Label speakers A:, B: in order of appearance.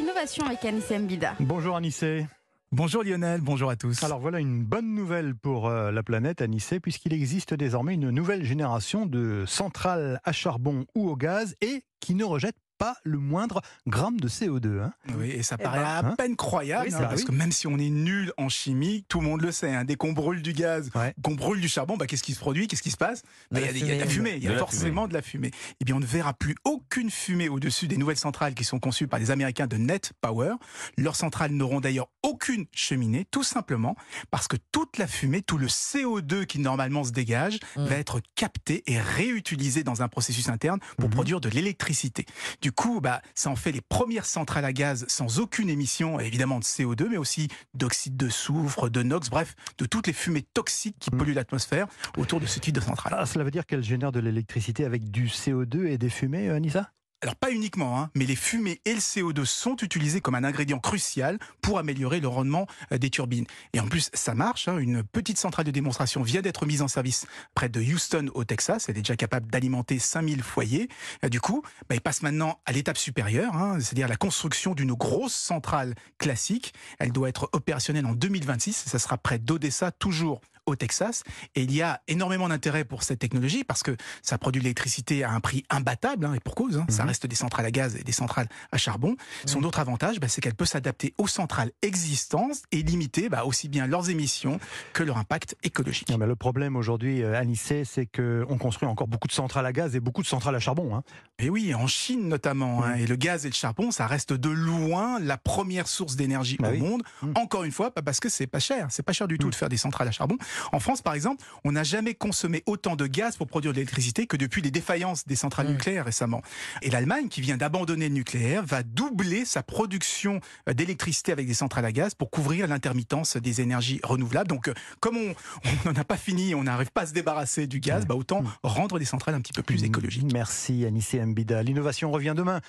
A: l'innovation avec Anissé Mbida.
B: Bonjour Anissé.
C: Bonjour Lionel, bonjour à tous.
B: Alors voilà une bonne nouvelle pour euh, la planète Anissé, puisqu'il existe désormais une nouvelle génération de centrales à charbon ou au gaz et qui ne rejettent pas le moindre gramme de CO2. Hein.
C: Oui, et ça
A: Eh
C: paraît
A: ben,
C: à
B: hein
C: peine croyable,
B: Oui,
C: hein, parce
B: oui.
C: que même si on est nul en chimie, tout le monde le sait. hein, dès qu'on brûle du gaz,
B: Ouais.
C: qu'on brûle du charbon, bah, qu'est-ce qui se produit Qu'est-ce qui se passe? Bah, Il y, a y de la fumée, il y a forcément de la fumée. Eh bien, on ne verra plus aucune fumée au-dessus des nouvelles centrales qui sont conçues par les Américains de Net Power. Leurs centrales n'auront d'ailleurs aucune cheminée, tout simplement parce que toute la fumée, tout le CO2 qui normalement se dégage,
D: Mm.
C: va être capté et réutilisé dans un processus interne pour
B: Mhm.
C: produire de l'électricité. Du coup, bah, ça en fait les premières centrales à gaz sans aucune émission, évidemment de CO2, mais aussi d'oxyde de soufre, de NOx, bref, de toutes les fumées toxiques qui
B: Mhm.
C: polluent l'atmosphère autour de ce type de centrale.
B: Ah, cela veut dire qu'elle génère de l'électricité avec du CO2 et des fumées, euh, Anissa?
C: Alors pas uniquement, hein, mais les fumées et le CO2 sont utilisés comme un ingrédient crucial pour améliorer le rendement euh, des turbines. Et en plus, ça marche. hein, une petite centrale de démonstration vient d'être mise en service près de Houston, au Texas. Elle est déjà capable d'alimenter 5000 foyers. Euh, Du coup, bah, il passe maintenant à l'étape supérieure, hein, c'est-à-dire la construction d'une grosse centrale classique. Elle doit être opérationnelle en 2026. Ça sera près d'Odessa, toujours au Texas. Et il y a énormément d'intérêt pour cette technologie parce que ça produit de l'électricité à un prix imbattable, hein, et pour cause. hein. Ça
B: Mhm.
C: reste des centrales à gaz et des centrales à charbon. Son autre avantage, bah, c'est qu'elle peut s'adapter aux centrales existantes et limiter bah, aussi bien leurs émissions que leur impact écologique.
B: Non, mais Le problème aujourd'hui, euh, Anissé, c'est qu'on construit encore beaucoup de centrales à gaz et beaucoup de centrales à charbon. hein.
C: Et oui, en Chine notamment. hein, et le gaz et le charbon, ça reste de loin la première source d'énergie
B: Bah
C: au
B: oui.
C: monde.
B: Mm.
C: Encore une fois, pas parce que c'est pas cher. C'est pas cher du tout
B: Mm.
C: de faire des centrales à charbon. En France, par exemple, on n'a jamais consommé autant de gaz pour produire de l'électricité que depuis les défaillances des centrales
D: Mm.
C: nucléaires récemment. Et l'Allemagne, qui vient d'abandonner le nucléaire, va doubler sa production euh, d'électricité avec des centrales à gaz pour couvrir l'intermittence des énergies renouvelables. Donc, euh, comme on n'en a pas fini, on n'arrive pas à se débarrasser du gaz, bah autant
B: Mm.
C: rendre des centrales un petit peu plus écologiques.
B: Merci Anissé Mbida. L'innovation revient demain